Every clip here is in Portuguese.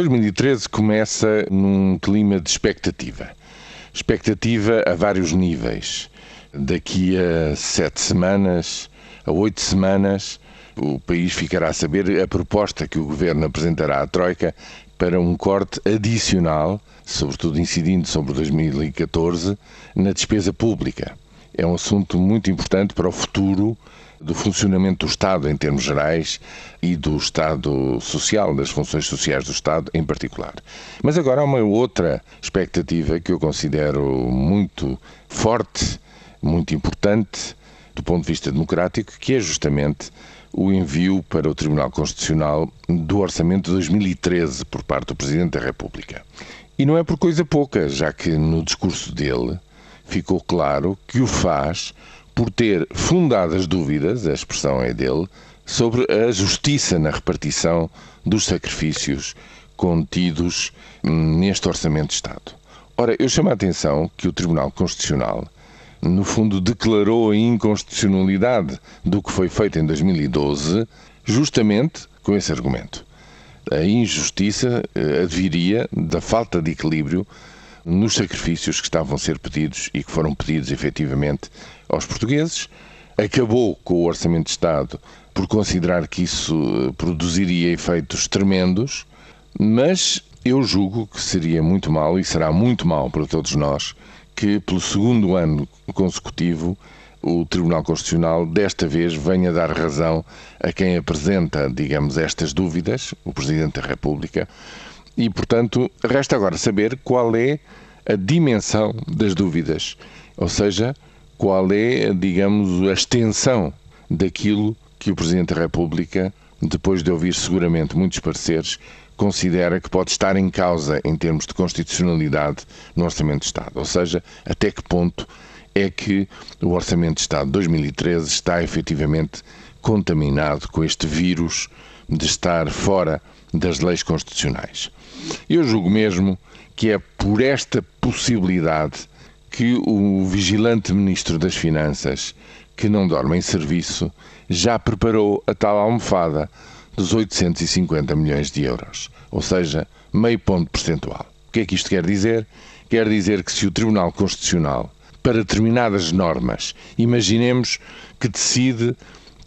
2013 começa num clima de expectativa. Expectativa a vários níveis. Daqui a sete semanas, a oito semanas, o país ficará a saber a proposta que o governo apresentará à Troika para um corte adicional, sobretudo incidindo sobre 2014, na despesa pública. É um assunto muito importante para o futuro do funcionamento do Estado em termos gerais e do Estado social, das funções sociais do Estado em particular. Mas agora há uma outra expectativa que eu considero muito forte, muito importante do ponto de vista democrático, que é justamente o envio para o Tribunal Constitucional do Orçamento de 2013 por parte do Presidente da República. E não é por coisa pouca, já que no discurso dele ficou claro que o faz por ter fundadas dúvidas, a expressão é dele, sobre a justiça na repartição dos sacrifícios contidos neste Orçamento de Estado. Ora, eu chamo a atenção que o Tribunal Constitucional, no fundo, declarou a inconstitucionalidade do que foi feito em 2012, justamente com esse argumento. A injustiça eh, adviria da falta de equilíbrio nos sacrifícios que estavam a ser pedidos e que foram pedidos efetivamente aos portugueses. Acabou com o Orçamento de Estado por considerar que isso eh, produziria efeitos tremendos, mas eu julgo que seria muito mal e será muito mal para todos nós que, pelo segundo ano consecutivo, o Tribunal Constitucional desta vez venha dar razão a quem apresenta, digamos, estas dúvidas, o Presidente da República, e, portanto, resta agora saber qual é a dimensão das dúvidas, ou seja, qual é, digamos, a extensão daquilo que o Presidente da República, depois de ouvir seguramente muitos pareceres, considera que pode estar em causa em termos de constitucionalidade no Orçamento de Estado. Ou seja, até que ponto é que o Orçamento de Estado de 2013 está efetivamente contaminado com este vírus de estar fora das leis constitucionais. Eu julgo mesmo que é por esta possibilidade que o vigilante Ministro das Finanças, que não dorme em serviço, já preparou a tal almofada dos 850 milhões de euros, ou seja, meio ponto percentual. O que é que isto quer dizer? Quer dizer que se o Tribunal Constitucional, para determinadas normas, imaginemos que decide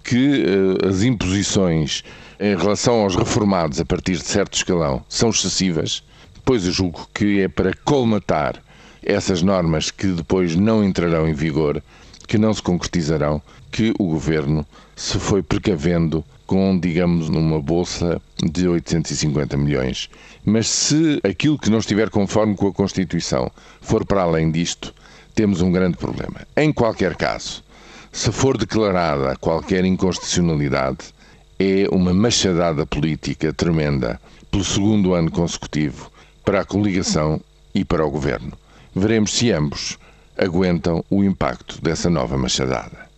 que uh, as imposições em relação aos reformados a partir de certo escalão são excessivas, pois eu julgo que é para colmatar essas normas que depois não entrarão em vigor, que não se concretizarão, que o governo se foi precavendo com, digamos, uma bolsa de 850 milhões. Mas se aquilo que não estiver conforme com a Constituição for para além disto, temos um grande problema. Em qualquer caso, se for declarada qualquer inconstitucionalidade, é uma machadada política tremenda pelo segundo ano consecutivo para a coligação e para o governo. Veremos se ambos aguentam o impacto dessa nova machadada.